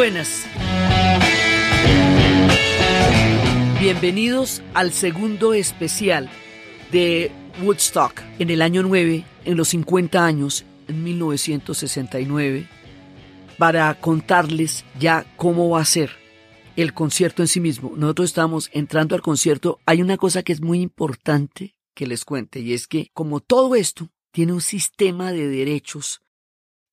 buenas. Bienvenidos al segundo especial de Woodstock en el año 9, en los 50 años, en 1969, para contarles ya cómo va a ser el concierto en sí mismo. Nosotros estamos entrando al concierto. Hay una cosa que es muy importante que les cuente y es que como todo esto tiene un sistema de derechos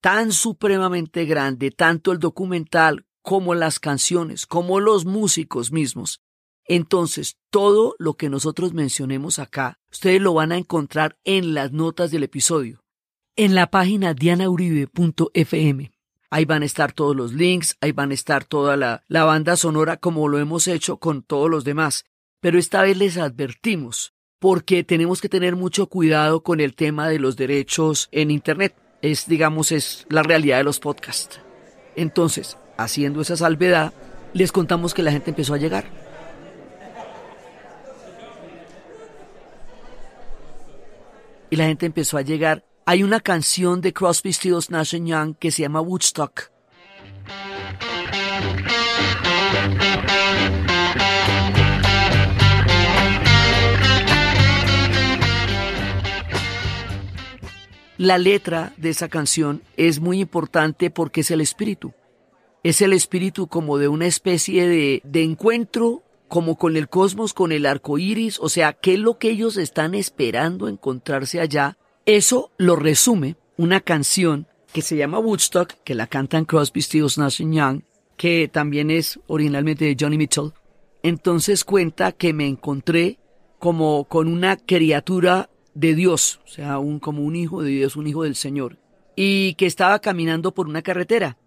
tan supremamente grande, tanto el documental como las canciones, como los músicos mismos, entonces, todo lo que nosotros mencionemos acá, ustedes lo van a encontrar en las notas del episodio, en la página dianauribe.fm. Ahí van a estar todos los links, ahí van a estar toda la, la banda sonora como lo hemos hecho con todos los demás. Pero esta vez les advertimos, porque tenemos que tener mucho cuidado con el tema de los derechos en Internet. Es, digamos, es la realidad de los podcasts. Entonces, haciendo esa salvedad, les contamos que la gente empezó a llegar y la gente empezó a llegar. Hay una canción de Crosby, Stills, Nash Young que se llama Woodstock. La letra de esa canción es muy importante porque es el espíritu. Es el espíritu como de una especie de, de encuentro como con el cosmos, con el arco iris, o sea, qué es lo que ellos están esperando encontrarse allá. Eso lo resume una canción que se llama Woodstock, que la cantan Crosby, Stills, Nash Young, que también es originalmente de Johnny Mitchell. Entonces cuenta que me encontré como con una criatura de Dios, o sea, un, como un hijo de Dios, un hijo del Señor, y que estaba caminando por una carretera.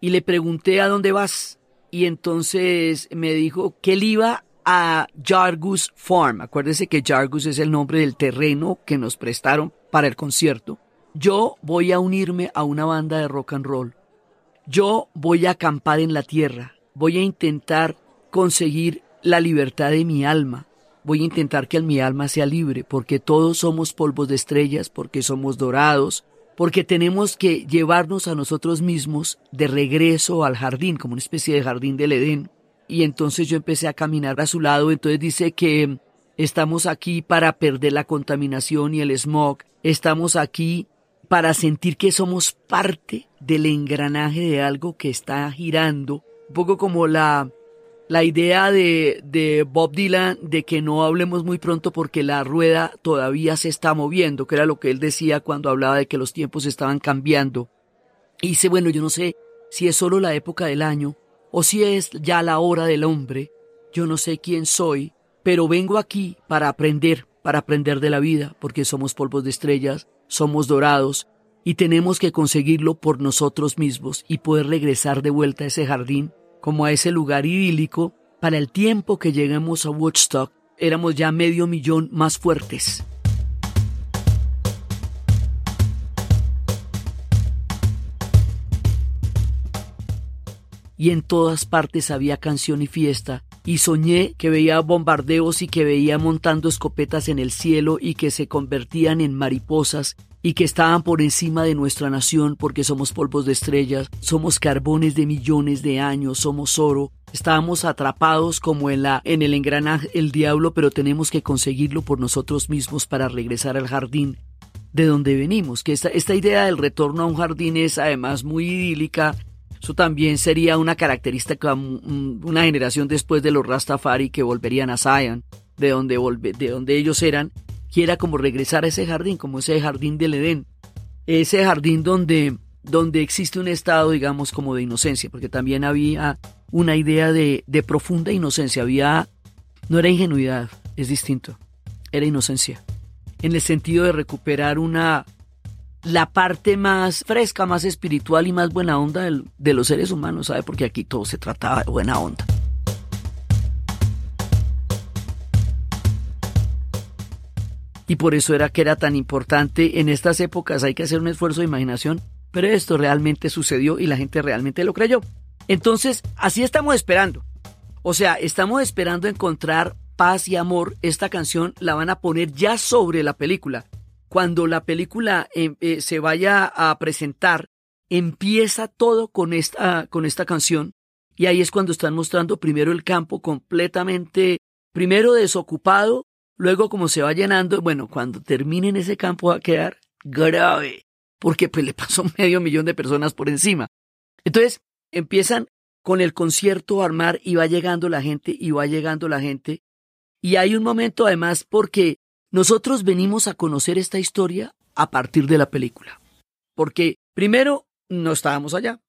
Y le pregunté a dónde vas, y entonces me dijo que él iba a Jargus Farm. Acuérdese que Jargus es el nombre del terreno que nos prestaron para el concierto. Yo voy a unirme a una banda de rock and roll. Yo voy a acampar en la tierra. Voy a intentar conseguir la libertad de mi alma. Voy a intentar que mi alma sea libre, porque todos somos polvos de estrellas, porque somos dorados, porque tenemos que llevarnos a nosotros mismos de regreso al jardín, como una especie de jardín del Edén. Y entonces yo empecé a caminar a su lado, entonces dice que estamos aquí para perder la contaminación y el smog, estamos aquí para sentir que somos parte del engranaje de algo que está girando, un poco como la la idea de, Bob Dylan de que no hablemos muy pronto porque la rueda todavía se está moviendo, que era lo que él decía cuando hablaba de que los tiempos estaban cambiando. Y dice, bueno, yo no sé si es solo la época del año o si es ya la hora del hombre, yo no sé quién soy, pero vengo aquí para aprender, para aprender de la vida, porque somos polvos de estrellas, somos dorados, y tenemos que conseguirlo por nosotros mismos y poder regresar de vuelta a ese jardín como a ese lugar idílico, para el tiempo que lleguemos a Woodstock, éramos ya medio millón más fuertes. Y en todas partes había canción y fiesta, y soñé que veía bombardeos y que veía montando escopetas en el cielo y que se convertían en mariposas y que estaban por encima de nuestra nación porque somos polvos de estrellas, somos carbones de millones de años, somos oro. Estábamos atrapados como en la en el engranaje el diablo, pero tenemos que conseguirlo por nosotros mismos para regresar al jardín de donde venimos. Que esta, esta idea del retorno a un jardín es además muy idílica. Eso también sería una característica una generación después de los Rastafari que volverían a Zion, de donde, de donde ellos eran quiera como regresar a ese jardín, como ese jardín del Edén, ese jardín donde, donde existe un estado, digamos, como de inocencia, porque también había una idea de, de profunda inocencia, había, no era ingenuidad, es distinto, era inocencia, en el sentido de recuperar una, la parte más fresca, más espiritual y más buena onda de los seres humanos, ¿sabe? Porque aquí todo se trataba de buena onda. Y por eso era que era tan importante en estas épocas hay que hacer un esfuerzo de imaginación, pero esto realmente sucedió y la gente realmente lo creyó. Entonces, así estamos esperando. O sea, estamos esperando encontrar paz y amor. Esta canción la van a poner ya sobre la película. Cuando la película eh, eh, se vaya a presentar empieza todo con esta, con esta canción y ahí es cuando están mostrando primero el campo completamente, primero desocupado, luego como se va llenando, bueno, cuando terminen ese campo va a quedar grave, porque pues le pasó medio millón de personas por encima. Entonces empiezan con el concierto a armar y va llegando la gente y va llegando la gente. Y hay un momento además porque nosotros venimos a conocer esta historia a partir de la película. Porque primero no estábamos allá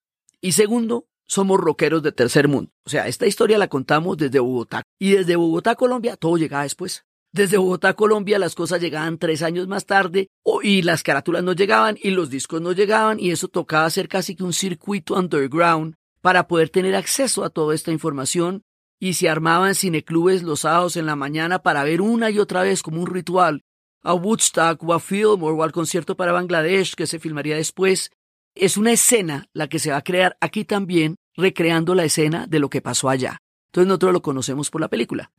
y segundo somos rockeros de tercer mundo. O sea, esta historia la contamos desde Bogotá y desde Bogotá, Colombia, todo llegaba después. Desde Bogotá, Colombia, las cosas llegaban tres años más tarde y las carátulas no llegaban y los discos no llegaban y eso tocaba hacer casi que un circuito underground para poder tener acceso a toda esta información y se armaban cineclubes los sábados en la mañana para ver una y otra vez como un ritual a Woodstock o a Fillmore o al concierto para Bangladesh que se filmaría después. Es una escena la que se va a crear aquí también, recreando la escena de lo que pasó allá. Entonces nosotros lo conocemos por la película.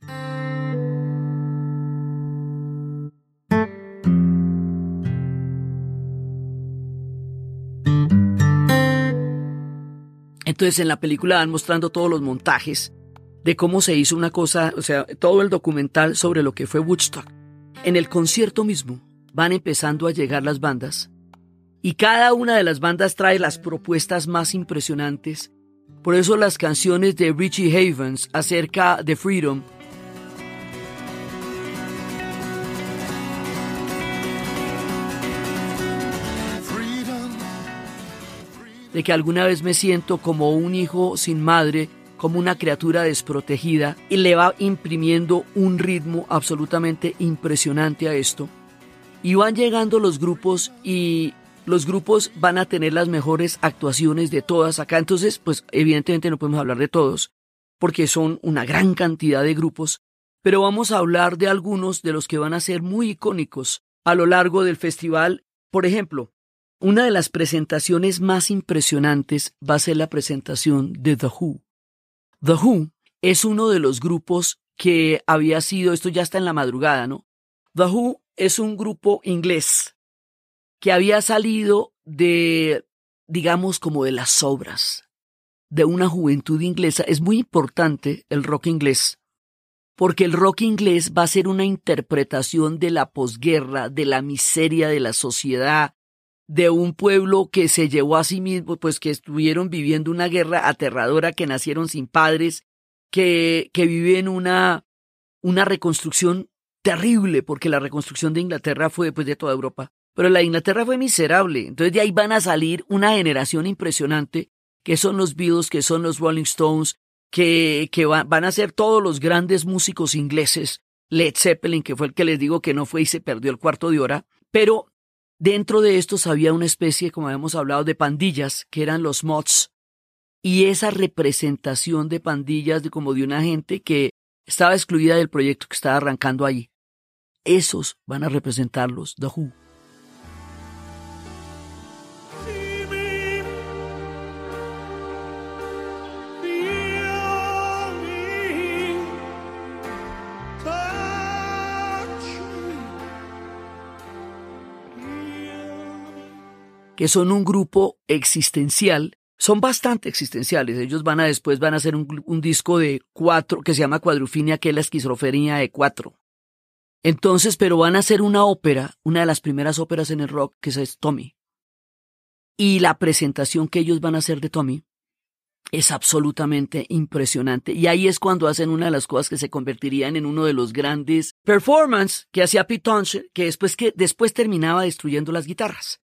Entonces en la película van mostrando todos los montajes de cómo se hizo una cosa, o sea, todo el documental sobre lo que fue Woodstock. En el concierto mismo van empezando a llegar las bandas y cada una de las bandas trae las propuestas más impresionantes. Por eso las canciones de Richie Havens acerca de Freedom de que alguna vez me siento como un hijo sin madre, como una criatura desprotegida, y le va imprimiendo un ritmo absolutamente impresionante a esto. Y van llegando los grupos y los grupos van a tener las mejores actuaciones de todas acá. Entonces, pues evidentemente no podemos hablar de todos, porque son una gran cantidad de grupos, pero vamos a hablar de algunos de los que van a ser muy icónicos a lo largo del festival. Por ejemplo, una de las presentaciones más impresionantes va a ser la presentación de The Who. The Who es uno de los grupos que había sido, esto ya está en la madrugada, ¿no? The Who es un grupo inglés que había salido de, digamos, como de las obras de una juventud inglesa. Es muy importante el rock inglés, porque el rock inglés va a ser una interpretación de la posguerra, de la miseria de la sociedad, de un pueblo que se llevó a sí mismo, pues que estuvieron viviendo una guerra aterradora, que nacieron sin padres, que, que viven una, una reconstrucción terrible, porque la reconstrucción de Inglaterra fue después de toda Europa. Pero la Inglaterra fue miserable. Entonces de ahí van a salir una generación impresionante, que son los Beatles, que son los Rolling Stones, que, que van a ser todos los grandes músicos ingleses, Led Zeppelin, que fue el que les digo que no fue y se perdió el cuarto de hora, pero Dentro de estos había una especie, como habíamos hablado, de pandillas, que eran los mods, y esa representación de pandillas de como de una gente que estaba excluida del proyecto que estaba arrancando allí. Esos van a representarlos, The Who. Que son un grupo existencial, son bastante existenciales. Ellos van a después van a hacer un, disco de cuatro que se llama Cuadrufinia, que es la esquizofrenia de cuatro. Entonces, pero van a hacer una ópera, una de las primeras óperas en el rock, que es Tommy. Y la presentación que ellos van a hacer de Tommy es absolutamente impresionante. Y ahí es cuando hacen una de las cosas que se convertirían en uno de los grandes performances que hacía Pete Townshend, que después, que después terminaba destruyendo las guitarras.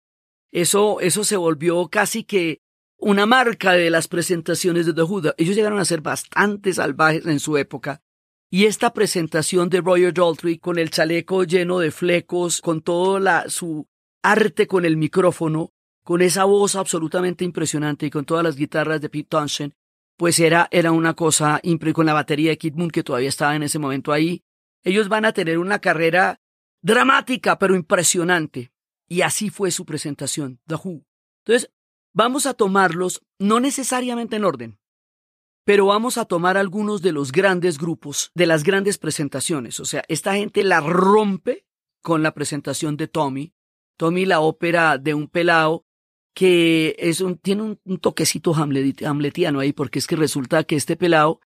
Eso, eso se volvió casi que una marca de las presentaciones de The Who. Ellos llegaron a ser bastante salvajes en su época. Y esta presentación de Roger Daltrey con el chaleco lleno de flecos, con todo la, su arte con el micrófono, con esa voz absolutamente impresionante y con todas las guitarras de Pete Townshend, pues era, era una cosa impresionante con la batería de Kid Moon que todavía estaba en ese momento ahí. Ellos van a tener una carrera dramática pero impresionante. Y así fue su presentación, The Who. Entonces, vamos a tomarlos, no necesariamente en orden, pero vamos a tomar algunos de los grandes grupos, de las grandes presentaciones. O sea, esta gente la rompe con la presentación de Tommy. Tommy, la ópera de un pelao que es un, tiene un, toquecito hamletiano ahí, porque es que resulta que este pelado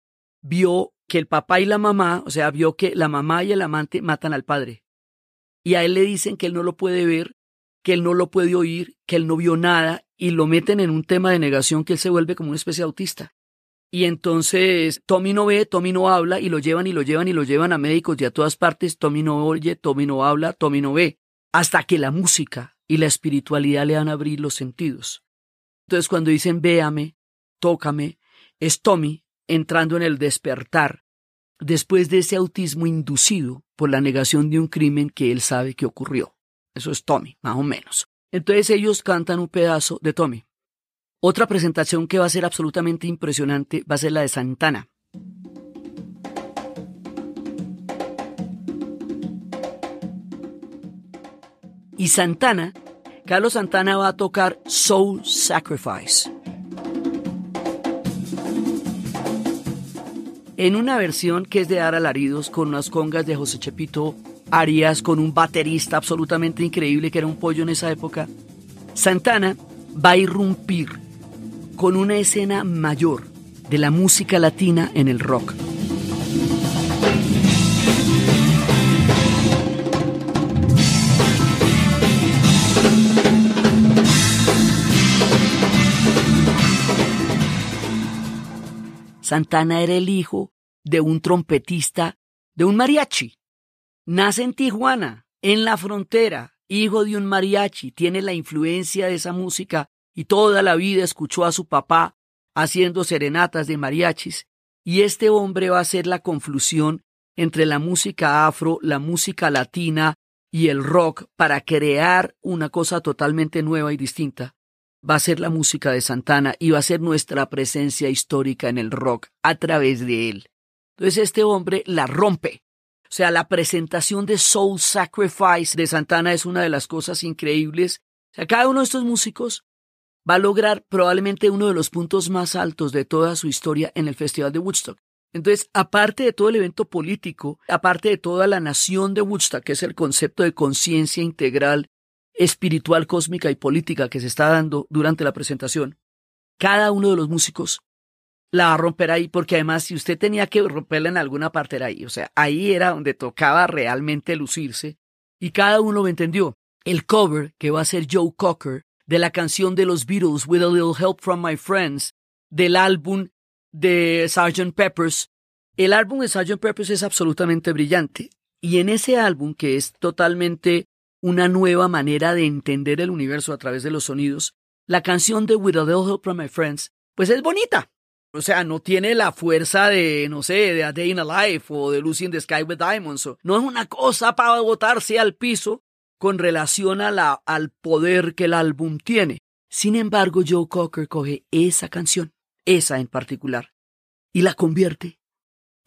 vio que el papá y la mamá, o sea, vio que la mamá y el amante matan al padre. Y a él le dicen que él no lo puede ver, que él no lo puede oír, que él no vio nada, y lo meten en un tema de negación que él se vuelve como una especie de autista. Y entonces Tommy no ve, Tommy no habla, y lo llevan y lo llevan y lo llevan a médicos y a todas partes. Tommy no oye, Tommy no habla, Tommy no ve. Hasta que la música y la espiritualidad le van a abrir los sentidos. Entonces cuando dicen véame, tócame, es Tommy entrando en el despertar después de ese autismo inducido por la negación de un crimen que él sabe que ocurrió. Eso es Tommy, más o menos. Entonces ellos cantan un pedazo de Tommy. Otra presentación que va a ser absolutamente impresionante va a ser la de Santana. Y Santana, Carlos Santana va a tocar Soul Sacrifice. En una versión que es de dar alaridos con unas congas de José Chepito Arias, con un baterista absolutamente increíble que era un pollo en esa época, Santana va a irrumpir con una escena mayor de la música latina en el rock. Santana era el hijo de un trompetista de un mariachi. Nace en Tijuana, en la frontera, hijo de un mariachi, tiene la influencia de esa música y toda la vida escuchó a su papá haciendo serenatas de mariachis, y este hombre va a ser la conflusión entre la música afro, la música latina y el rock para crear una cosa totalmente nueva y distinta. Va a ser la música de Santana y va a ser nuestra presencia histórica en el rock a través de él. Entonces este hombre la rompe. O sea, la presentación de Soul Sacrifice de Santana es una de las cosas increíbles. O sea, cada uno de estos músicos va a lograr probablemente uno de los puntos más altos de toda su historia en el Festival de Woodstock. Entonces, aparte de todo el evento político, aparte de toda la nación de Woodstock, que es el concepto de conciencia integral, espiritual, cósmica y política que se está dando durante la presentación, cada uno de los músicos la va a romper ahí, porque además si usted tenía que romperla en alguna parte era ahí, o sea, ahí era donde tocaba realmente lucirse, y cada uno lo entendió. El cover que va a ser Joe Cocker de la canción de los Beatles With a Little Help from My Friends, del álbum de Sgt. Peppers. El álbum de Sgt. Peppers es absolutamente brillante. Y en ese álbum, que es totalmente una nueva manera de entender el universo a través de los sonidos, la canción de With a Little Help from My Friends, pues es bonita. O sea, no tiene la fuerza de, no sé, de A Day in a Life o de Lucy in the Sky with Diamonds. No es una cosa para botarse al piso, con relación a la, al poder que el álbum tiene. Sin embargo, Joe Cocker coge esa canción, esa en particular, y la convierte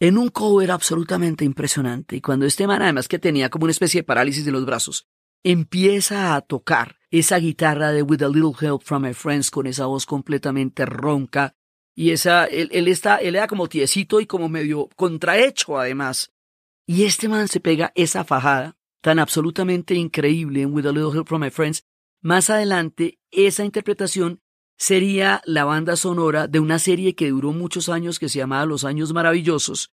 en un cover absolutamente impresionante. Y cuando este man, además que tenía como una especie de parálisis de los brazos, empieza a tocar esa guitarra de With a Little Help from My Friends con esa voz completamente ronca, y esa, él, está, él era como tiesito y como medio contrahecho además. Y este man se pega esa fajada tan absolutamente increíble en With a Little Help from My Friends, más adelante esa interpretación sería la banda sonora de una serie que duró muchos años que se llamaba Los Años Maravillosos,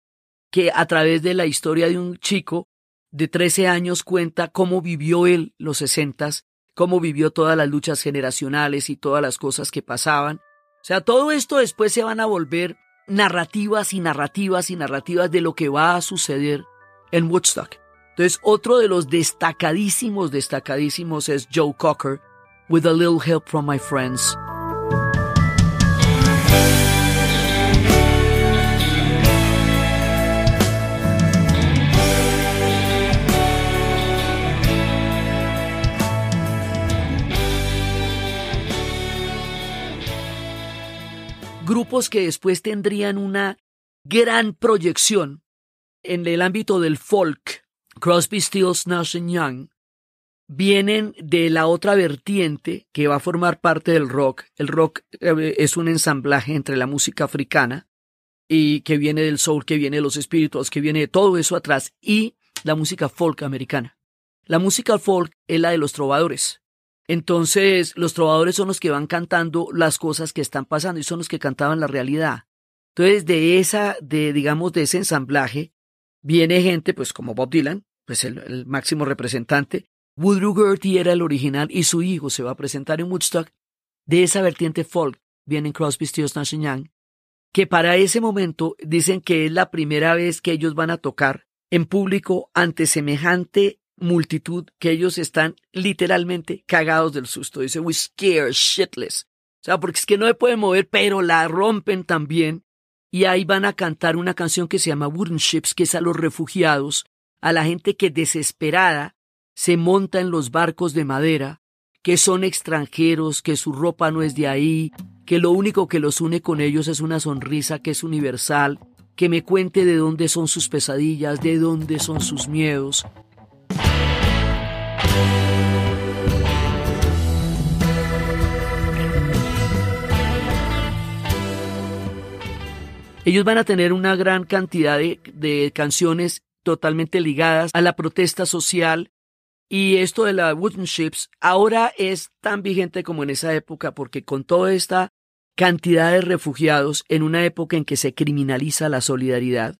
que a través de la historia de un chico de 13 años cuenta cómo vivió él los sesentas, cómo vivió todas las luchas generacionales y todas las cosas que pasaban. O sea, todo esto después se van a volver narrativas y narrativas y narrativas de lo que va a suceder en Woodstock. Entonces, otro de los destacadísimos, destacadísimos es Joe Cocker, With a Little Help from My Friends. Grupos que después tendrían una gran proyección en el ámbito del folk, Crosby, Stills, Nash Young vienen de la otra vertiente que va a formar parte del rock. El rock eh, es un ensamblaje entre la música africana y que viene del soul, que viene de los espíritus, que viene de todo eso atrás y la música folk americana. La música folk es la de los trovadores. Entonces, los trovadores son los que van cantando las cosas que están pasando y son los que cantaban la realidad. Entonces, de esa, de, digamos, de ese ensamblaje, viene gente, pues, como Bob Dylan, pues el, máximo representante. Woodrow Gertie era el original y su hijo se va a presentar en Woodstock. De esa vertiente folk vienen Crosby, Stills, Nash Young, que para ese momento dicen que es la primera vez que ellos van a tocar en público ante semejante multitud que ellos están literalmente cagados del susto. Dice, we scared shitless. O sea, porque es que no se puede mover, pero la rompen también. Y ahí van a cantar una canción que se llama Wooden Ships, que es a los refugiados, a la gente que desesperada se monta en los barcos de madera, que son extranjeros, que su ropa no es de ahí, que lo único que los une con ellos es una sonrisa que es universal, que me cuente de dónde son sus pesadillas, de dónde son sus miedos, ellos van a tener una gran cantidad de, canciones totalmente ligadas a la protesta social y esto de la wooden ships ahora es tan vigente como en esa época porque con toda esta cantidad de refugiados en una época en que se criminaliza la solidaridad,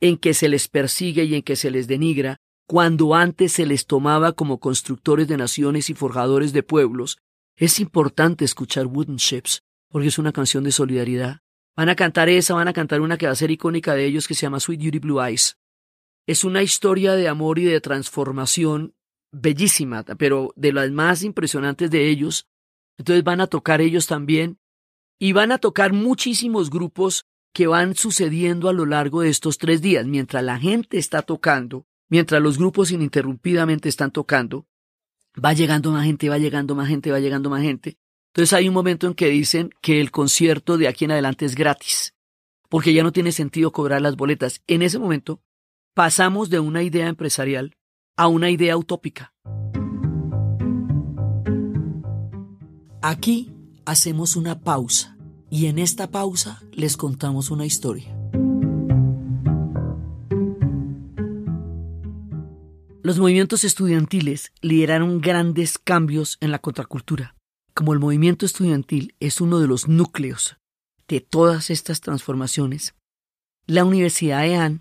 en que se les persigue y en que se les denigra, cuando antes se les tomaba como constructores de naciones y forjadores de pueblos, es importante escuchar Wooden Ships, porque es una canción de solidaridad. Van a cantar esa, van a cantar una que va a ser icónica de ellos que se llama Sweet Beauty Blue Eyes. Es una historia de amor y de transformación bellísima, pero de las más impresionantes de ellos. Entonces van a tocar ellos también y van a tocar muchísimos grupos que van sucediendo a lo largo de estos tres días. Mientras la gente está tocando, mientras los grupos ininterrumpidamente están tocando, va llegando más gente, va llegando más gente, va llegando más gente. Entonces hay un momento en que dicen que el concierto de aquí en adelante es gratis, porque ya no tiene sentido cobrar las boletas. En ese momento pasamos de una idea empresarial a una idea utópica. Aquí hacemos una pausa y en esta pausa les contamos una historia. Los movimientos estudiantiles lideraron grandes cambios en la contracultura. Como el movimiento estudiantil es uno de los núcleos de todas estas transformaciones, la Universidad de Anne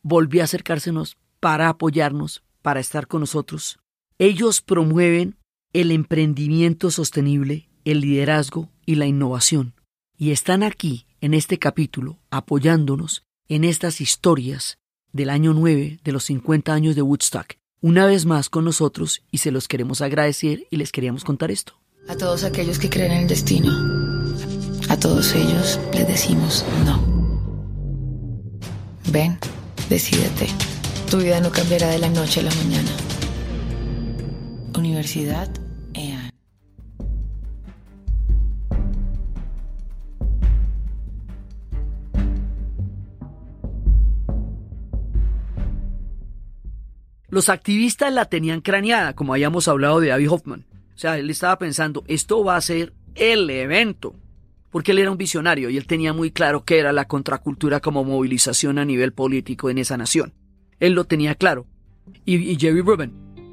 volvió a acercársenos para apoyarnos, para estar con nosotros. Ellos promueven el emprendimiento sostenible, el liderazgo y la innovación. Y están aquí, en este capítulo, apoyándonos en estas historias del año 9 de los 50 años de Woodstock, una vez más con nosotros y se los queremos agradecer y les queríamos contar esto. A todos aquellos que creen en el destino, a todos ellos les decimos no. Ven, decídete. Tu vida no cambiará de la noche a la mañana. Universidad Los activistas la tenían craneada, como habíamos hablado de Abby Hoffman. O sea, él estaba pensando, esto va a ser el evento. Porque él era un visionario y él tenía muy claro qué era la contracultura como movilización a nivel político en esa nación. Él lo tenía claro. Y, Jerry Rubin,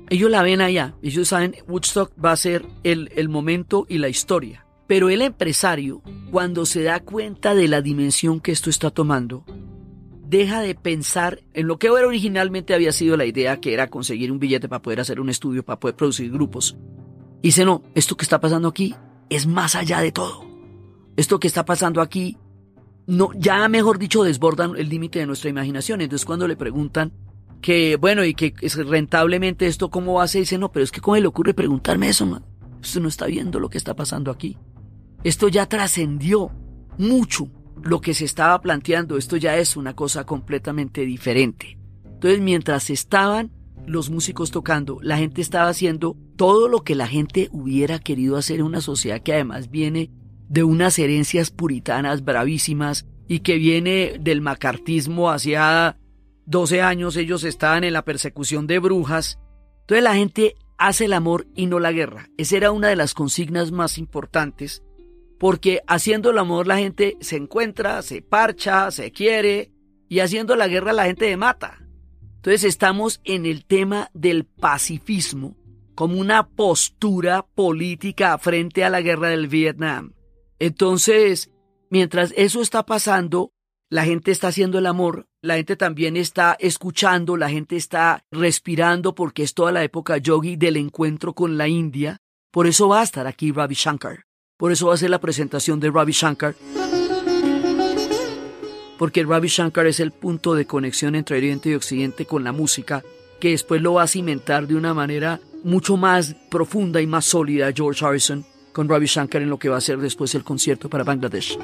ellos la ven allá. Ellos saben, Woodstock va a ser el, el momento y la historia. Pero el empresario, cuando se da cuenta de la dimensión que esto está tomando, deja de pensar en lo que originalmente había sido la idea, que era conseguir un billete para poder hacer un estudio, para poder producir grupos. Y dice, no, esto que está pasando aquí es más allá de todo. Esto que está pasando aquí, no, ya mejor dicho, desbordan el límite de nuestra imaginación. Entonces cuando le preguntan que, bueno, y que es rentablemente esto, ¿cómo ser? Dice, no, pero es que ¿cómo le ocurre preguntarme eso, man? Usted no está viendo lo que está pasando aquí. Esto ya trascendió mucho lo que se estaba planteando, esto ya es una cosa completamente diferente. Entonces, mientras estaban los músicos tocando, la gente estaba haciendo todo lo que la gente hubiera querido hacer en una sociedad que además viene de unas herencias puritanas bravísimas y que viene del macartismo hacia 12 años ellos estaban en la persecución de brujas. Entonces la gente hace el amor y no la guerra. Esa era una de las consignas más importantes porque haciendo el amor la gente se encuentra, se parcha, se quiere, y haciendo la guerra la gente se mata. Entonces estamos en el tema del pacifismo como una postura política frente a la guerra del Vietnam. Entonces, mientras eso está pasando, la gente está haciendo el amor, la gente también está escuchando, la gente está respirando porque es toda la época yogi del encuentro con la India. Por eso va a estar aquí Ravi Shankar. Por eso ser la presentación de Ravi Shankar. Porque Ravi Shankar es el punto de conexión entre Oriente y Occidente con la música, que después lo va a cimentar de una manera mucho más profunda y más sólida George Harrison con Ravi Shankar en lo que va a ser después el concierto para Bangladesh.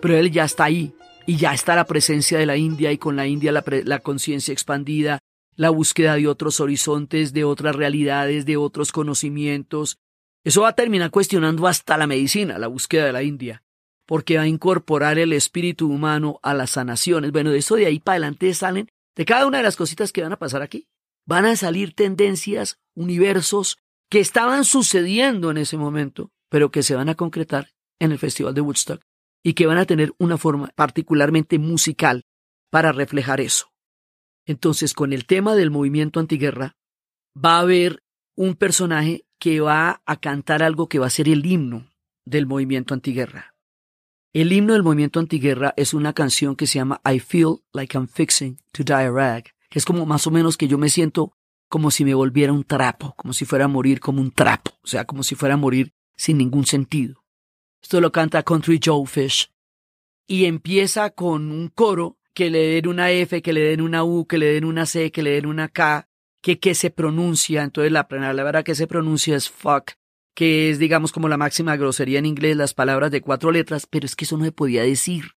Pero él ya está ahí y ya está la presencia de la India y con la India la conciencia expandida, la búsqueda de otros horizontes, de otras realidades, de otros conocimientos. Eso va a terminar cuestionando hasta la medicina, la búsqueda de la India, porque va a incorporar el espíritu humano a las sanaciones. Bueno, de eso de ahí para adelante salen, de cada una de las cositas que van a pasar aquí, van a salir tendencias, universos que estaban sucediendo en ese momento, pero que se van a concretar en el Festival de Woodstock y que van a tener una forma particularmente musical para reflejar eso. Entonces, con el tema del movimiento antiguerra, va a haber un personaje que va a cantar algo que va a ser el himno del movimiento antiguerra. El himno del movimiento antiguerra es una canción que se llama I Feel Like I'm Fixing to Die a Rag, que es como más o menos que yo me siento como si me volviera un trapo, como si fuera a morir como un trapo, o sea, como si fuera a morir sin ningún sentido. Esto lo canta Country Joe Fish y empieza con un coro que le den una F, que le den una U, que le den una C, que le den una K, que, que se pronuncia, entonces la, la verdad que se pronuncia es fuck, que es digamos como la máxima grosería en inglés, las palabras de cuatro letras, pero es que eso no se podía decir.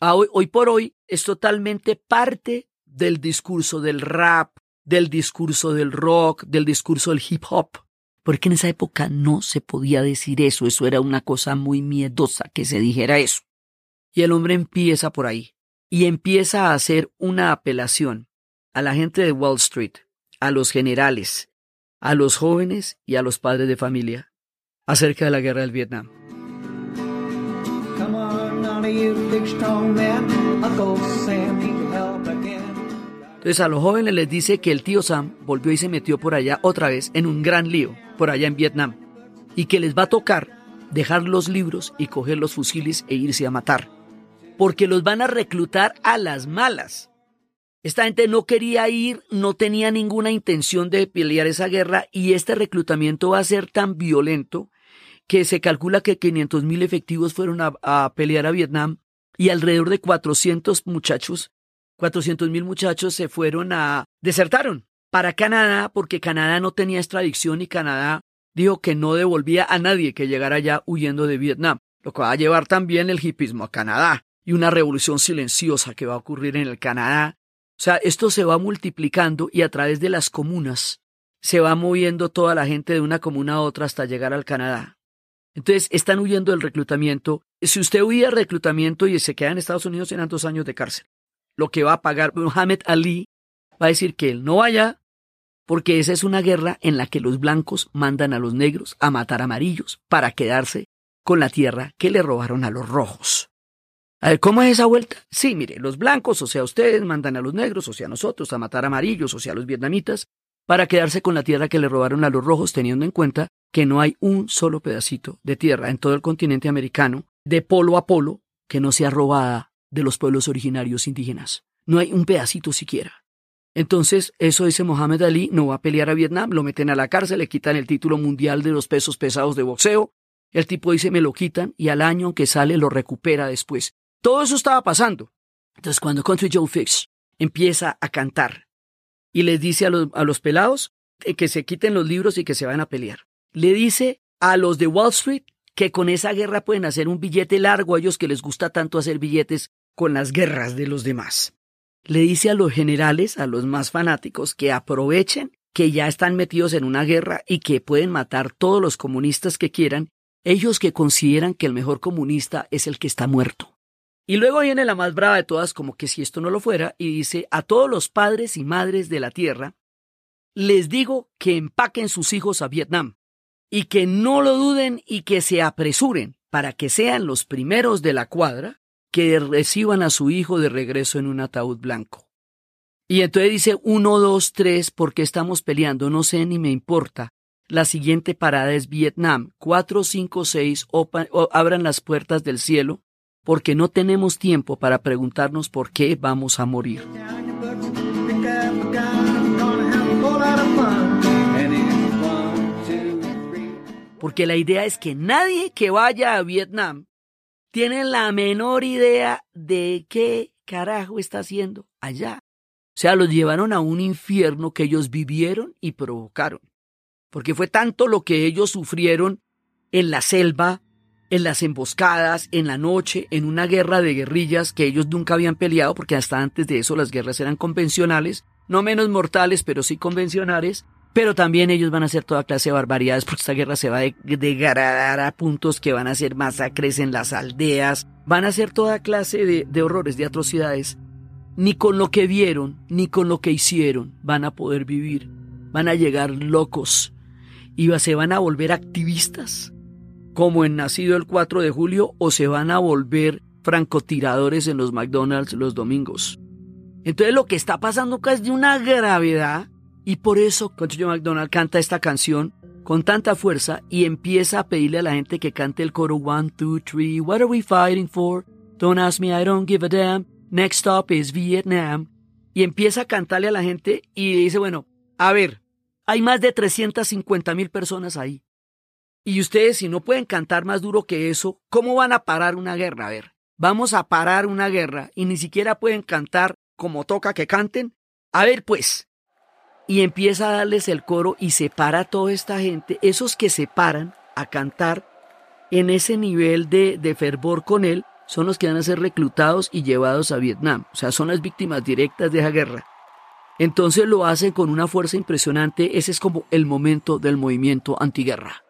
Hoy, hoy por hoy es totalmente parte del discurso del rap, del discurso del rock, del discurso del hip hop, porque en esa época no se podía decir eso, eso era una cosa muy miedosa que se dijera eso. Y el hombre empieza por ahí, y empieza a hacer una apelación a la gente de Wall Street, a los generales, a los jóvenes y a los padres de familia acerca de la guerra del Vietnam. Entonces a los jóvenes les dice que el tío Sam volvió y se metió por allá otra vez en un gran lío, por allá en Vietnam, y que les va a tocar dejar los libros y coger los fusiles e irse a matar, porque los van a reclutar a las malas. Esta gente no quería ir, no tenía ninguna intención de pelear esa guerra y este reclutamiento va a ser tan violento que se calcula que 500 mil efectivos fueron a, pelear a Vietnam y alrededor de 400 muchachos 400 mil muchachos se fueron a, desertaron para Canadá porque Canadá no tenía extradición y Canadá dijo que no devolvía a nadie que llegara allá huyendo de Vietnam, lo que va a llevar también el hipismo a Canadá y una revolución silenciosa que va a ocurrir en el Canadá. Sea, esto se va multiplicando y a través de las comunas se va moviendo toda la gente de una comuna a otra hasta llegar al Canadá. Entonces, están huyendo del reclutamiento. Si usted huía del reclutamiento y se queda en Estados Unidos, serán dos años de cárcel lo que va a pagar Muhammad Ali, va a decir que él no vaya, porque esa es una guerra en la que los blancos mandan a los negros a matar amarillos para quedarse con la tierra que le robaron a los rojos. A ver, ¿cómo es esa vuelta? Sí, mire, los blancos, o sea, ustedes mandan a los negros, o sea, nosotros, a matar amarillos, o sea, a los vietnamitas, para quedarse con la tierra que le robaron a los rojos, teniendo en cuenta que no hay un solo pedacito de tierra en todo el continente americano, de polo a polo, que no sea robada de los pueblos originarios indígenas. No hay un pedacito siquiera. Entonces, eso dice Mohamed Ali, no va a pelear a Vietnam, lo meten a la cárcel, le quitan el título mundial de los pesos pesados de boxeo. El tipo dice, me lo quitan y al año que sale lo recupera después. Todo eso estaba pasando. Entonces, cuando Country Joe Fix empieza a cantar y les dice a los, a los pelados que se quiten los libros y que se van a pelear, le dice a los de Wall Street que con esa guerra pueden hacer un billete largo a ellos que les gusta tanto hacer billetes con las guerras de los demás. Le dice a los generales, a los más fanáticos, que aprovechen que ya están metidos en una guerra y que pueden matar todos los comunistas que quieran, ellos que consideran que el mejor comunista es el que está muerto. Y luego viene la más brava de todas, como que si esto no lo fuera, y dice a todos los padres y madres de la tierra, les digo que empaquen sus hijos a Vietnam, y que no lo duden y que se apresuren para que sean los primeros de la cuadra que reciban a su hijo de regreso en un ataúd blanco. Y entonces dice 1, 2, 3, porque estamos peleando? No sé ni me importa. La siguiente parada es Vietnam. 4, 5, 6, abran las puertas del cielo, porque no tenemos tiempo para preguntarnos por qué vamos a morir. Porque la idea es que nadie que vaya a Vietnam tiene la menor idea de qué carajo está haciendo allá. O sea, los llevaron a un infierno que ellos vivieron y provocaron. Porque fue tanto lo que ellos sufrieron en la selva, en las emboscadas, en la noche, en una guerra de guerrillas que ellos nunca habían peleado, porque hasta antes de eso las guerras eran convencionales, no menos mortales, pero sí convencionales. Pero también ellos van a hacer toda clase de barbaridades porque esta guerra se va a degradar a puntos que van a ser masacres en las aldeas, van a hacer toda clase de, de horrores, de atrocidades ni con lo que vieron, ni con lo que hicieron van a poder vivir. Van a llegar locos y se van a volver activistas, como en Nacido el 4 de julio, o se van a volver francotiradores en los McDonald's los domingos. Entonces lo que está pasando acá es de una gravedad y por eso Conchillo McDonald canta esta canción con tanta fuerza y empieza a pedirle a la gente que cante el coro One, two, three, what are we fighting for? Don't ask me, I don't give a damn. Next stop is Vietnam. Y empieza a cantarle a la gente y dice, bueno, a ver, hay más de 350 mil personas ahí. Y ustedes, si no pueden cantar más duro que eso, ¿cómo van a parar una guerra? A ver, vamos a parar una guerra y ni siquiera pueden cantar como toca que canten. A ver, pues. Y empieza a darles el coro y se para toda esta gente, esos que se paran a cantar en ese nivel de, de fervor con él, son los que van a ser reclutados y llevados a Vietnam. O sea, son las víctimas directas de esa guerra. Entonces lo hacen con una fuerza impresionante. Ese es como el momento del movimiento antiguerra.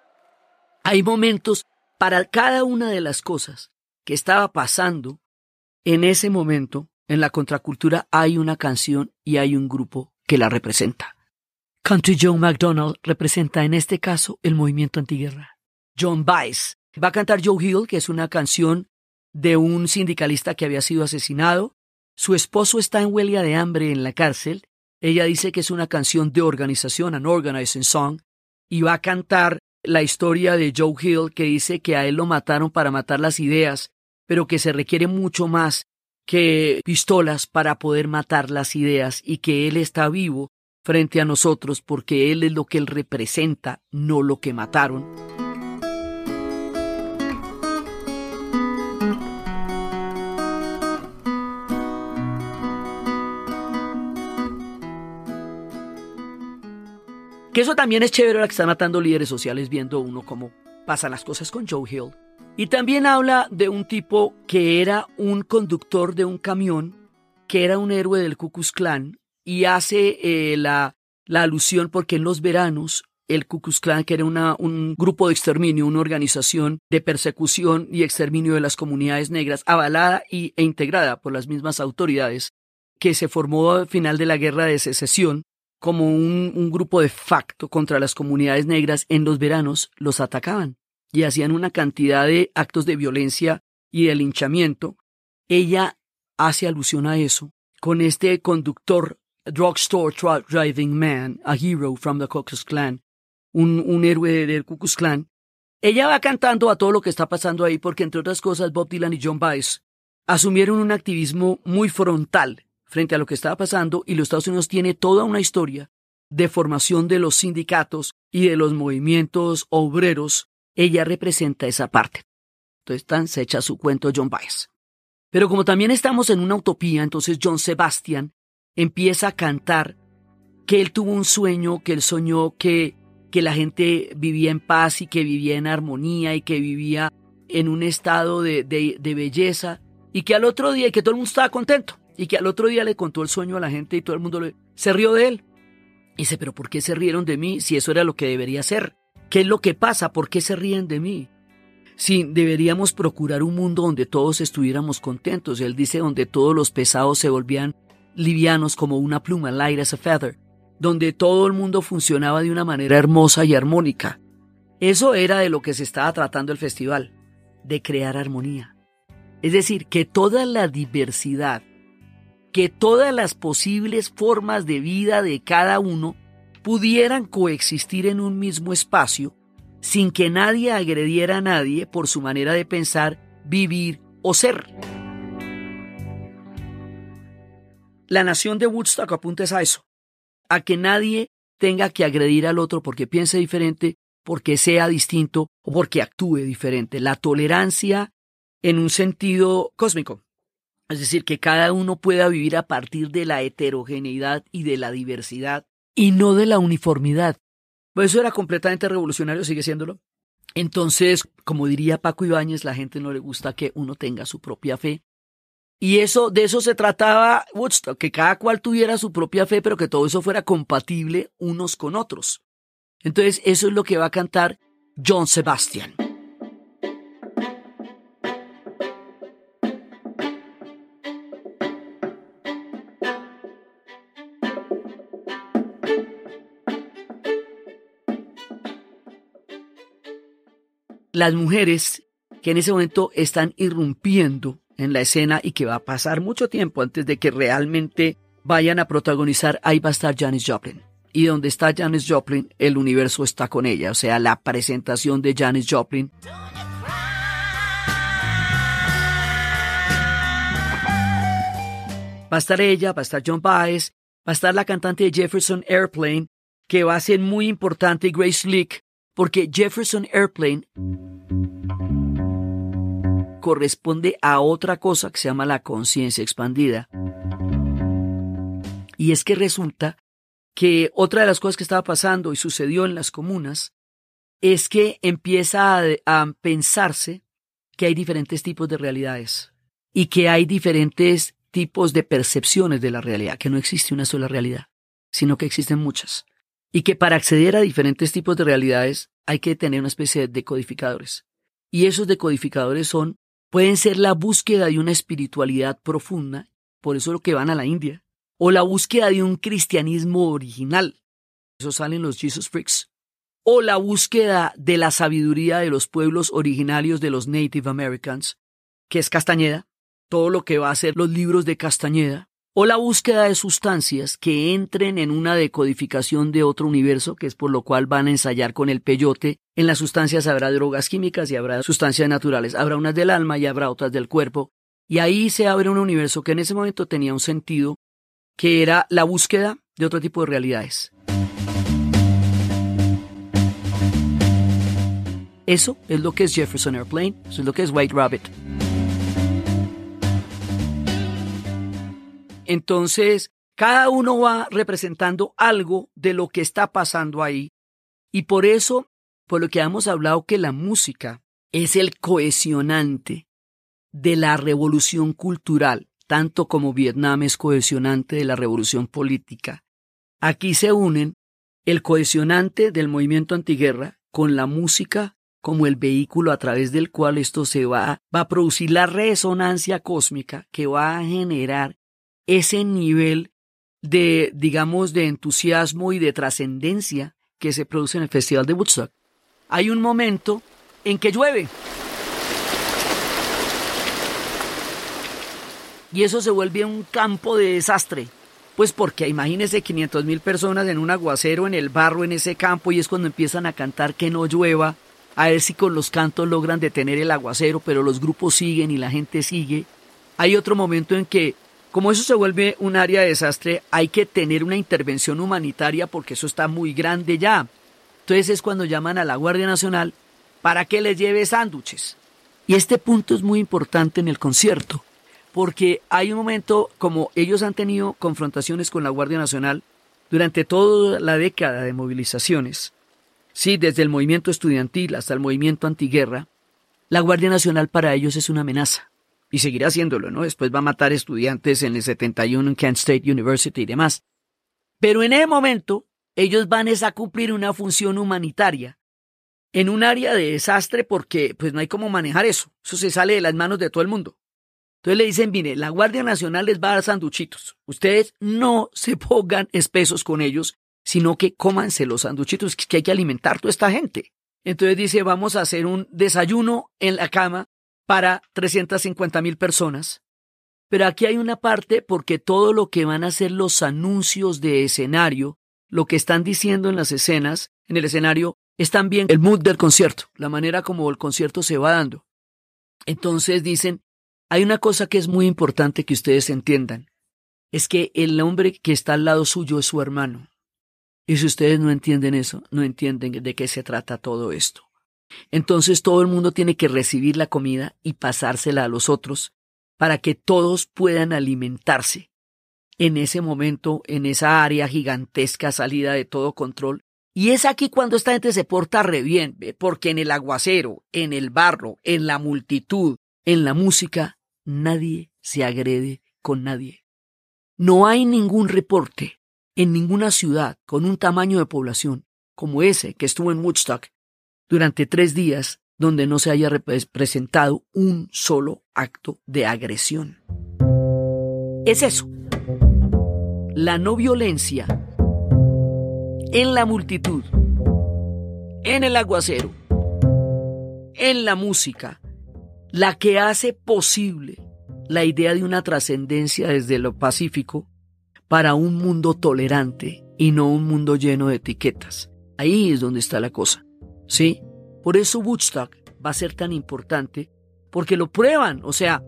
Hay momentos para cada una de las cosas que estaba pasando en ese momento. En la contracultura hay una canción y hay un grupo que la representa. Country John McDonald representa en este caso el movimiento antiguerra. John Baez va a cantar Joe Hill, que es una canción de un sindicalista que había sido asesinado. Su esposo está en huelga de hambre en la cárcel. Ella dice que es una canción de organización, an organizing song, y va a cantar la historia de Joe Hill que dice que a él lo mataron para matar las ideas, pero que se requiere mucho más que pistolas para poder matar las ideas y que él está vivo frente a nosotros porque él es lo que él representa, no lo que mataron. Que eso también es chévere la que están matando líderes sociales viendo uno cómo pasan las cosas con Joe Hill. Y también habla de un tipo que era un conductor de un camión, que era un héroe del Ku Klux Klan, y hace eh, la, la alusión porque en los veranos el Ku Klux Klan, que era una, un grupo de exterminio, una organización de persecución y exterminio de las comunidades negras, avalada y, e integrada por las mismas autoridades, que se formó al final de la guerra de secesión, como un, grupo de facto contra las comunidades negras en los veranos los atacaban y hacían una cantidad de actos de violencia y de linchamiento. Ella hace alusión a eso con este conductor drugstore truck driving man, a hero from the Ku Klux Klan, un, héroe del Ku Klux Klan. Ella va cantando a todo lo que está pasando ahí porque entre otras cosas Bob Dylan y John Baez asumieron un activismo muy frontal frente a lo que estaba pasando y los Estados Unidos tiene toda una historia de formación de los sindicatos y de los movimientos obreros, ella representa esa parte. Entonces tan se echa su cuento John Baez. Pero como también estamos en una utopía, entonces John Sebastian empieza a cantar que él tuvo un sueño, que él soñó que, que la gente vivía en paz y que vivía en armonía y que vivía en un estado de, de, de belleza y que al otro día que todo el mundo estaba contento y que al otro día le contó el sueño a la gente y todo el mundo se rió de él. Y dice, pero ¿por qué se rieron de mí si eso era lo que debería ser? ¿Qué es lo que pasa? ¿Por qué se ríen de mí? Si deberíamos procurar un mundo donde todos estuviéramos contentos. Él dice donde todos los pesados se volvían livianos como una pluma, light as a feather, donde todo el mundo funcionaba de una manera hermosa y armónica. Eso era de lo que se estaba tratando el festival, de crear armonía. Es decir, que toda la diversidad que todas las posibles formas de vida de cada uno pudieran coexistir en un mismo espacio sin que nadie agrediera a nadie por su manera de pensar, vivir o ser. La nación de Woodstock apunta a eso, a que nadie tenga que agredir al otro porque piense diferente, porque sea distinto o porque actúe diferente. La tolerancia en un sentido cósmico. Es decir, que cada uno pueda vivir a partir de la heterogeneidad y de la diversidad y no de la uniformidad. Pues eso era completamente revolucionario, sigue siéndolo. Entonces, como diría Paco Ibáñez, la gente no le gusta que uno tenga su propia fe. Y eso, de eso se trataba Woodstock, que cada cual tuviera su propia fe, pero que todo eso fuera compatible unos con otros. Entonces, eso es lo que va a cantar John Sebastian. Las mujeres que en ese momento están irrumpiendo en la escena y que va a pasar mucho tiempo antes de que realmente vayan a protagonizar, ahí va a estar Janis Joplin. Y donde está Janis Joplin, el universo está con ella. O sea, la presentación de Janis Joplin. Va a estar ella, va a estar John Baez, va a estar la cantante de Jefferson Airplane, que va a ser muy importante, Grace Leak, porque Jefferson Airplane corresponde a otra cosa que se llama la conciencia expandida. Y es que resulta que otra de las cosas que estaba pasando y sucedió en las comunas es que empieza a, a pensarse que hay diferentes tipos de realidades y que hay diferentes tipos de percepciones de la realidad, que no existe una sola realidad, sino que existen muchas y que para acceder a diferentes tipos de realidades hay que tener una especie de decodificadores. Y esos decodificadores son, pueden ser la búsqueda de una espiritualidad profunda, por eso es lo que van a la India, o la búsqueda de un cristianismo original, eso salen los Jesus Freaks, o la búsqueda de la sabiduría de los pueblos originarios de los Native Americans, que es Castañeda, todo lo que va a ser los libros de Castañeda, o la búsqueda de sustancias que entren en una decodificación de otro universo, que es por lo cual van a ensayar con el peyote. En las sustancias habrá drogas químicas y habrá sustancias naturales, habrá unas del alma y habrá otras del cuerpo, y ahí se abre un universo que en ese momento tenía un sentido, que era la búsqueda de otro tipo de realidades. Eso es lo que es Jefferson Airplane, eso es lo que es White Rabbit. Entonces, cada uno va representando algo de lo que está pasando ahí. Y por eso, por lo que hemos hablado, que la música es el cohesionante de la revolución cultural, tanto como Vietnam es cohesionante de la revolución política. Aquí se unen el cohesionante del movimiento antiguerra con la música como el vehículo a través del cual esto se va, va a producir la resonancia cósmica que va a generar ese nivel de, digamos, de entusiasmo y de trascendencia que se produce en el Festival de Woodstock. Hay un momento en que llueve. Y eso se vuelve un campo de desastre. Pues porque imagínense 500 mil personas en un aguacero, en el barro, en ese campo, y es cuando empiezan a cantar que no llueva, a ver si con los cantos logran detener el aguacero, pero los grupos siguen y la gente sigue. Hay otro momento en que como eso se vuelve un área de desastre, hay que tener una intervención humanitaria porque eso está muy grande ya. Entonces es cuando llaman a la Guardia Nacional para que les lleve sándwiches. Y este punto es muy importante en el concierto, porque hay un momento, como ellos han tenido confrontaciones con la Guardia Nacional durante toda la década de movilizaciones, sí, desde el movimiento estudiantil hasta el movimiento antiguerra, la Guardia Nacional para ellos es una amenaza y seguirá haciéndolo, ¿no? Después va a matar estudiantes en el 71 en Kent State University y demás. Pero en ese momento, ellos van a cumplir una función humanitaria en un área de desastre porque pues no hay cómo manejar eso. Eso se sale de las manos de todo el mundo. Entonces le dicen, mire, la Guardia Nacional les va a dar sanduchitos. Ustedes no se pongan espesos con ellos, sino que cómanse los sanduchitos, que hay que alimentar a toda esta gente. Entonces dice, vamos a hacer un desayuno en la cama para 350 mil personas, Pero aquí hay una parte porque todo lo que van a ser los anuncios de escenario, lo que están diciendo en las escenas, en el escenario, es también el mood del concierto, la manera como el concierto se va dando. Entonces dicen, hay una cosa que es muy importante que ustedes entiendan, es que el hombre que está al lado suyo es su hermano. Y si ustedes no entienden eso, no entienden de qué se trata todo esto. Entonces todo el mundo tiene que recibir la comida y pasársela a los otros para que todos puedan alimentarse. En ese momento, en esa área gigantesca salida de todo control, y es aquí cuando esta gente se porta re bien, porque en el aguacero, en el barro, en la multitud, en la música, nadie se agrede con nadie. No hay ningún reporte en ninguna ciudad con un tamaño de población como ese que estuvo en Woodstock durante tres días donde no se haya presentado un solo acto de agresión. Es eso. La no violencia en la multitud, en el aguacero, en la música, la que hace posible la idea de una trascendencia desde lo pacífico para un mundo tolerante y no un mundo lleno de etiquetas. Ahí es donde está la cosa. ¿Sí? Por eso Woodstock va a ser tan importante, porque lo prueban. O sea,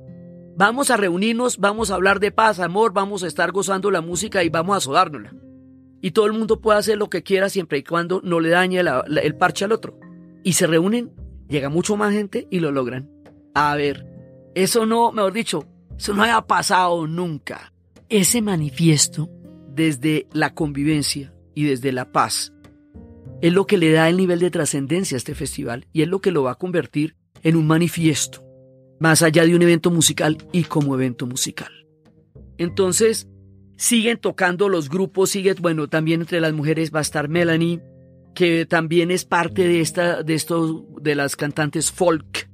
vamos a reunirnos, vamos a hablar de paz, amor, vamos a estar gozando la música y vamos a sudárnosla y todo el mundo puede hacer lo que quiera siempre y cuando no le dañe el parche al otro. Y se reúnen, llega mucho más gente y lo logran. A ver, eso no, mejor dicho, eso no haya pasado nunca. Ese manifiesto desde la convivencia y desde la paz es lo que le da el nivel de trascendencia a este festival y es lo que lo va a convertir en un manifiesto, más allá de un evento musical y como evento musical. Entonces, Siguen tocando los grupos, sigue, bueno, también entre las mujeres va a estar Melanie, que también es parte de esta, de estos, de las cantantes folk.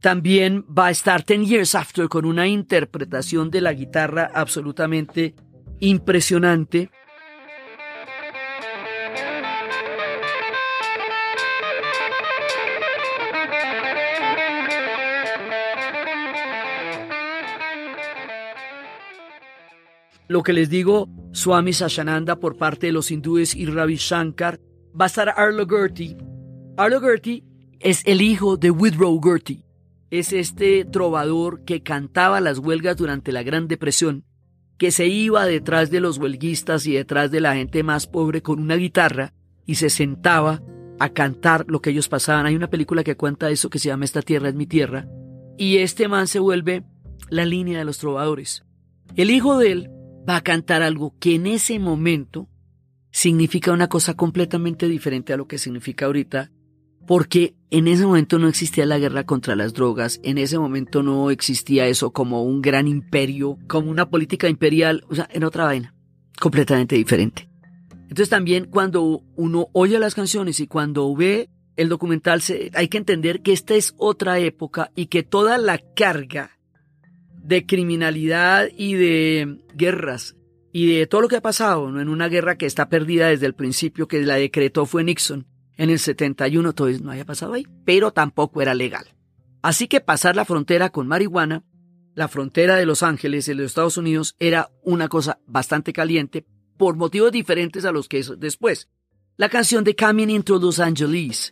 También va a estar Ten Years After con una interpretación de la guitarra absolutamente impresionante. Lo que les digo, Swami Sashananda por parte de los hindúes y Ravi Shankar, va a estar Arlo Gertie. Arlo Gertie es el hijo de Woodrow Gertie. Es este trovador que cantaba las huelgas durante la Gran Depresión, que se iba detrás de los huelguistas y detrás de la gente más pobre con una guitarra y se sentaba a cantar lo que ellos pasaban. Hay una película que cuenta eso que se llama Esta tierra es mi tierra. Y este man se vuelve la línea de los trovadores. El hijo de él va a cantar algo que en ese momento significa una cosa completamente diferente a lo que significa ahorita, porque en ese momento no existía la guerra contra las drogas, en ese momento no existía eso como un gran imperio, como una política imperial, o sea, en otra vaina, completamente diferente. Entonces también cuando uno oye las canciones y cuando ve el documental, hay que entender que esta es otra época y que toda la carga de criminalidad y de guerras y de todo lo que ha pasado en una guerra que está perdida desde el principio, que la decretó fue Nixon en el 71, todo no haya pasado ahí, pero tampoco era legal. Así que pasar la frontera con marihuana, la frontera de Los Ángeles y los Estados Unidos, era una cosa bastante caliente por motivos diferentes a los que es después. La canción de Coming into Los Angeles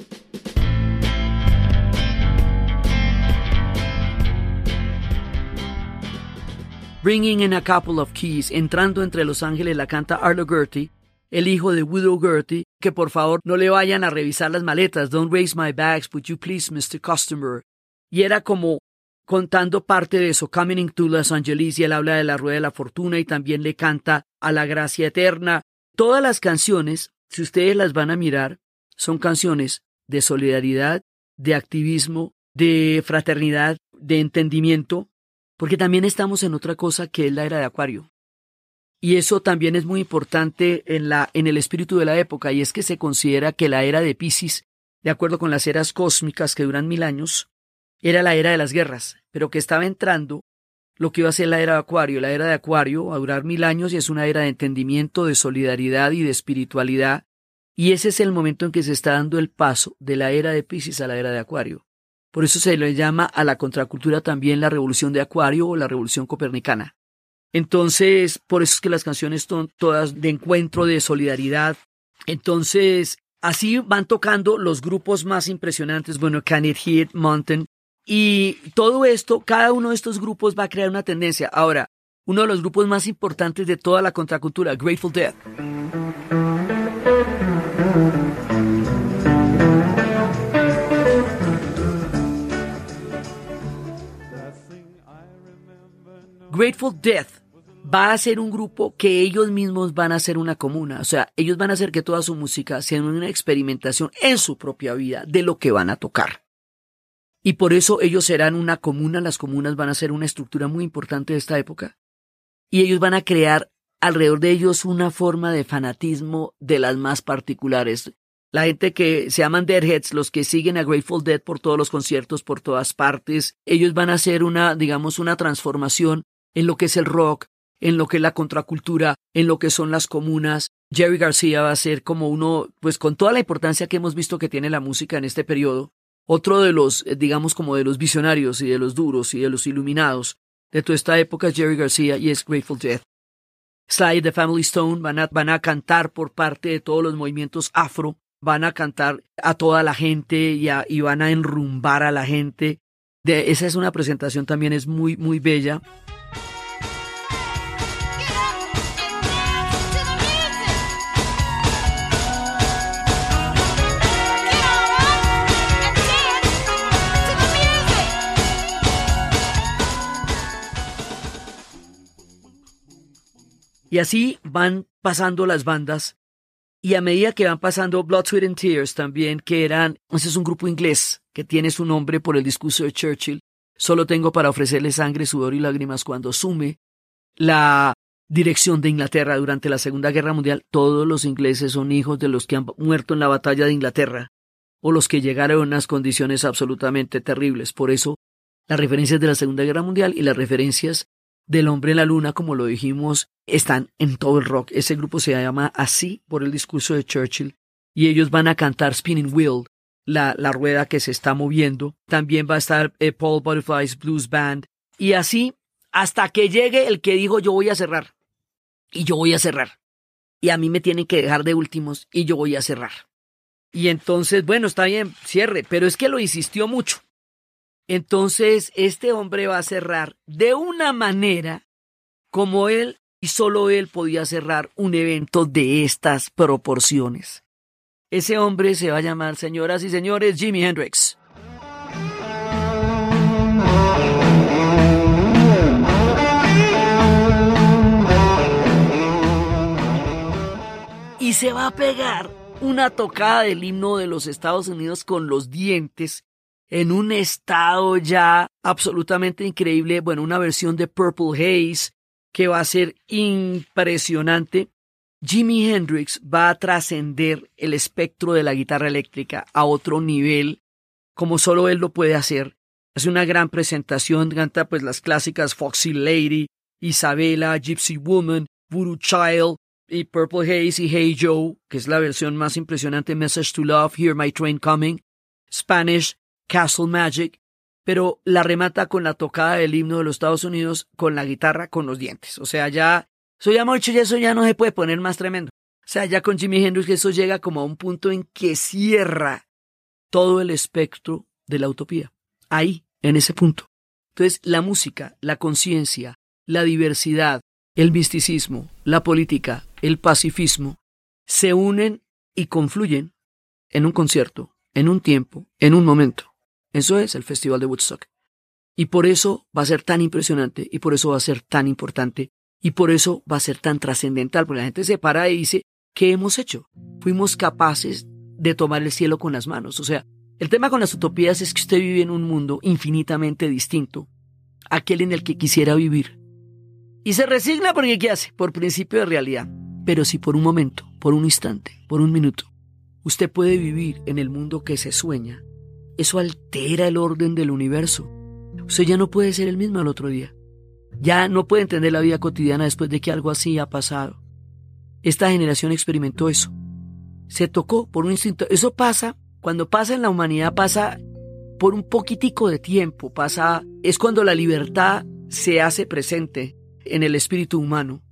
Bringing in a Couple of Keys, entrando entre Los Ángeles, la canta Arlo Gertie, el hijo de Widow Gertie, que por favor no le vayan a revisar las maletas. Don't raise my bags, would you please, Mr. Customer. Y era como contando parte de eso, Coming into Los Angeles, y él habla de la rueda de la fortuna y también le canta a la gracia eterna. Todas las canciones, si ustedes las van a mirar, son canciones de solidaridad, de activismo, de fraternidad, de entendimiento, porque también estamos en otra cosa que es la era de Acuario. Y eso también es muy importante en, la, en el espíritu de la época, y es que se considera que la era de Pisces, de acuerdo con las eras cósmicas que duran mil años, era la era de las guerras, pero que estaba entrando lo que iba a ser la era de Acuario. La era de Acuario va a durar mil años y es una era de entendimiento, de solidaridad y de espiritualidad, y ese es el momento en que se está dando el paso de la era de Pisces a la era de Acuario Por eso se le llama a la contracultura también la revolución de Acuario o la revolución copernicana. Entonces, por eso es que las canciones son todas de encuentro, de solidaridad. Entonces, así van tocando los grupos más impresionantes, bueno, Can It Hit, Mountain, y todo esto, cada uno de estos grupos va a crear una tendencia. Ahora, uno de los grupos más importantes de toda la contracultura, Grateful Dead. Grateful Death va a ser un grupo que ellos mismos van a ser una comuna. O sea, ellos van a hacer que toda su música sea una experimentación en su propia vida de lo que van a tocar. Y por eso ellos serán una comuna. Las comunas van a ser una estructura muy importante de esta época. Y ellos van a crear alrededor de ellos una forma de fanatismo de las más particulares. La gente que se llaman Deadheads, los que siguen a Grateful Dead por todos los conciertos, por todas partes, ellos van a hacer una, digamos, una transformación en lo que es el rock, en lo que es la contracultura, en lo que son las comunas. Jerry García va a ser como uno, pues con toda la importancia que hemos visto que tiene la música en este periodo, otro de los, eh, digamos, como de los visionarios y de los duros y de los iluminados de toda esta época es Jerry García y es Grateful Dead. Sly The Family Stone van a, van a cantar por parte de todos los movimientos afro, van a cantar a toda la gente y, y van a enrumbar a la gente. De, esa es una presentación también, es muy, muy bella. Y así van pasando las bandas. Y a medida que van pasando Blood, Sweat and Tears también, que eran, ese es un grupo inglés que tiene su nombre por el discurso de Churchill. Solo tengo para ofrecerle sangre, sudor y lágrimas cuando asume la dirección de Inglaterra durante la Segunda Guerra Mundial. Todos los ingleses son hijos de los que han muerto en la batalla de Inglaterra o los que llegaron a unas condiciones absolutamente terribles. Por eso, las referencias de la Segunda Guerra Mundial y las referencias del hombre en la luna, como lo dijimos, están en todo el rock. Ese grupo se llama así por el discurso de Churchill y ellos van a cantar Spinning Wheel, la, la rueda que se está moviendo. También va a estar eh, Paul Butterfly's Blues Band y así hasta que llegue el que dijo yo voy a cerrar y yo voy a cerrar y a mí me tienen que dejar de últimos y yo voy a cerrar. Y entonces, bueno, está bien, cierre, pero es que lo insistió mucho. Entonces, este hombre va a cerrar de una manera como él y solo él podía cerrar un evento de estas proporciones. Ese hombre se va a llamar, señoras y señores, Jimi Hendrix. Y se va a pegar una tocada del himno de los Estados Unidos con los dientes en un estado ya absolutamente increíble, bueno, una versión de Purple Haze que va a ser impresionante. Jimi Hendrix va a trascender el espectro de la guitarra eléctrica a otro nivel, como solo él lo puede hacer. Hace una gran presentación, canta pues las clásicas Foxy Lady, Isabella, Gypsy Woman, Voodoo Child, y Purple Haze y Hey Joe, que es la versión más impresionante, Message to Love, Hear My Train Coming, Spanish, Castle Magic, pero la remata con la tocada del himno de los Estados Unidos con la guitarra con los dientes. O sea, ya, eso ya mucho y eso ya no se puede poner más tremendo. O sea, ya con Jimi Hendrix eso llega como a un punto en que cierra todo el espectro de la utopía. Ahí, en ese punto. Entonces, la música, la conciencia, la diversidad, el misticismo, la política, el pacifismo, se unen y confluyen en un concierto, en un tiempo, en un momento. Eso es el Festival de Woodstock. Y por eso va a ser tan impresionante, y por eso va a ser tan importante, y por eso va a ser tan trascendental, porque la gente se para y dice, ¿qué hemos hecho? Fuimos capaces de tomar el cielo con las manos. O sea, el tema con las utopías es que usted vive en un mundo infinitamente distinto aquel en el que quisiera vivir. Y se resigna porque ¿qué hace? Por principio de realidad. Pero si por un momento, por un instante, por un minuto, usted puede vivir en el mundo que se sueña, eso altera el orden del universo. Usted ya no puede ser el mismo al otro día. Ya no puede entender la vida cotidiana después de que algo así ha pasado. Esta generación experimentó eso. Se tocó por un instinto. Eso pasa, cuando pasa en la humanidad, pasa por un poquitico de tiempo, pasa, es cuando la libertad se hace presente en el espíritu humano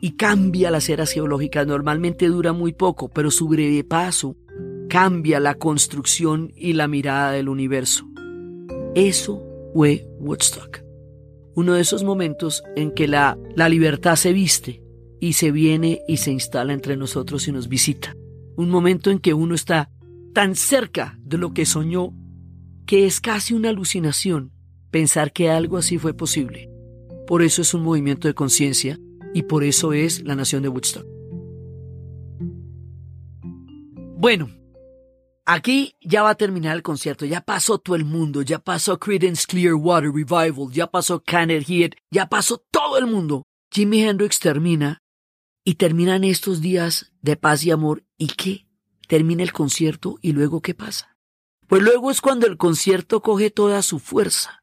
y cambia las eras geológicas. Normalmente dura muy poco, pero su breve paso cambia la construcción y la mirada del universo. Eso fue Woodstock. Uno de esos momentos en que la, la libertad se viste y se viene y se instala entre nosotros y nos visita. Un momento en que uno está tan cerca de lo que soñó que es casi una alucinación pensar que algo así fue posible. Por eso es un movimiento de conciencia y por eso es la nación de Woodstock. Bueno, aquí ya va a terminar el concierto, ya pasó todo el mundo, ya pasó Creedence Clearwater Revival, ya pasó Canner Heat, ya pasó todo el mundo. Jimi Hendrix termina y terminan estos días de paz y amor. ¿Y qué? Termina el concierto y luego ¿qué pasa? Pues luego es cuando el concierto coge toda su fuerza,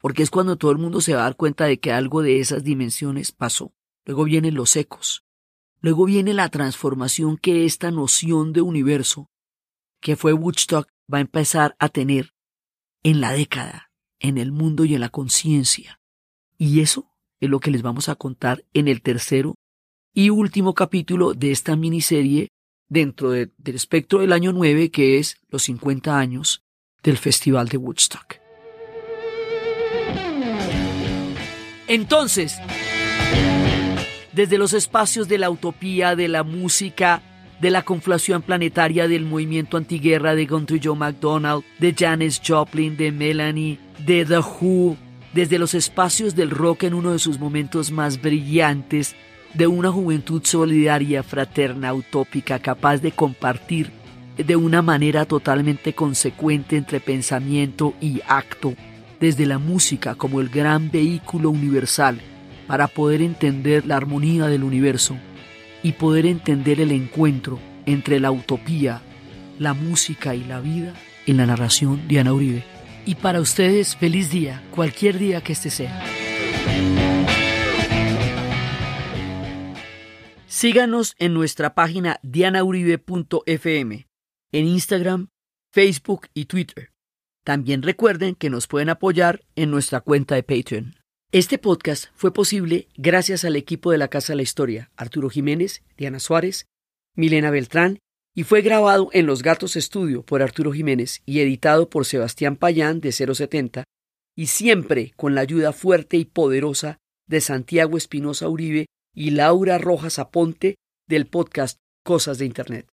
porque es cuando todo el mundo se va a dar cuenta de que algo de esas dimensiones pasó. Luego vienen los ecos, luego viene la transformación que esta noción de universo, que fue Woodstock, va a empezar a tener en la década, en el mundo y en la conciencia. Y eso es lo que les vamos a contar en el tercero y último capítulo de esta miniserie dentro del espectro del año 9, que es los 50 años del Festival de Woodstock. Entonces, desde los espacios de la utopía, de la música, de la conflación planetaria del movimiento antiguerra de Country Joe McDonald, de Janis Joplin, de Melanie, de The Who, desde los espacios del rock en uno de sus momentos más brillantes, de una juventud solidaria, fraterna, utópica, capaz de compartir de una manera totalmente consecuente entre pensamiento y acto, desde la música como el gran vehículo universal para poder entender la armonía del universo y poder entender el encuentro entre la utopía, la música y la vida en la narración de Ana Uribe. Y para ustedes, feliz día, cualquier día que este sea. Síganos en nuestra página dianauribe.fm, en Instagram, Facebook y Twitter. También recuerden que nos pueden apoyar en nuestra cuenta de Patreon. Este podcast fue posible gracias al equipo de la Casa de la Historia, Arturo Jiménez, Diana Suárez, Milena Beltrán, y fue grabado en Los Gatos Estudio por Arturo Jiménez y editado por Sebastián Payán de 070, y siempre con la ayuda fuerte y poderosa de Santiago Espinosa Uribe y Laura Rojas Aponte del podcast Cosas de Internet.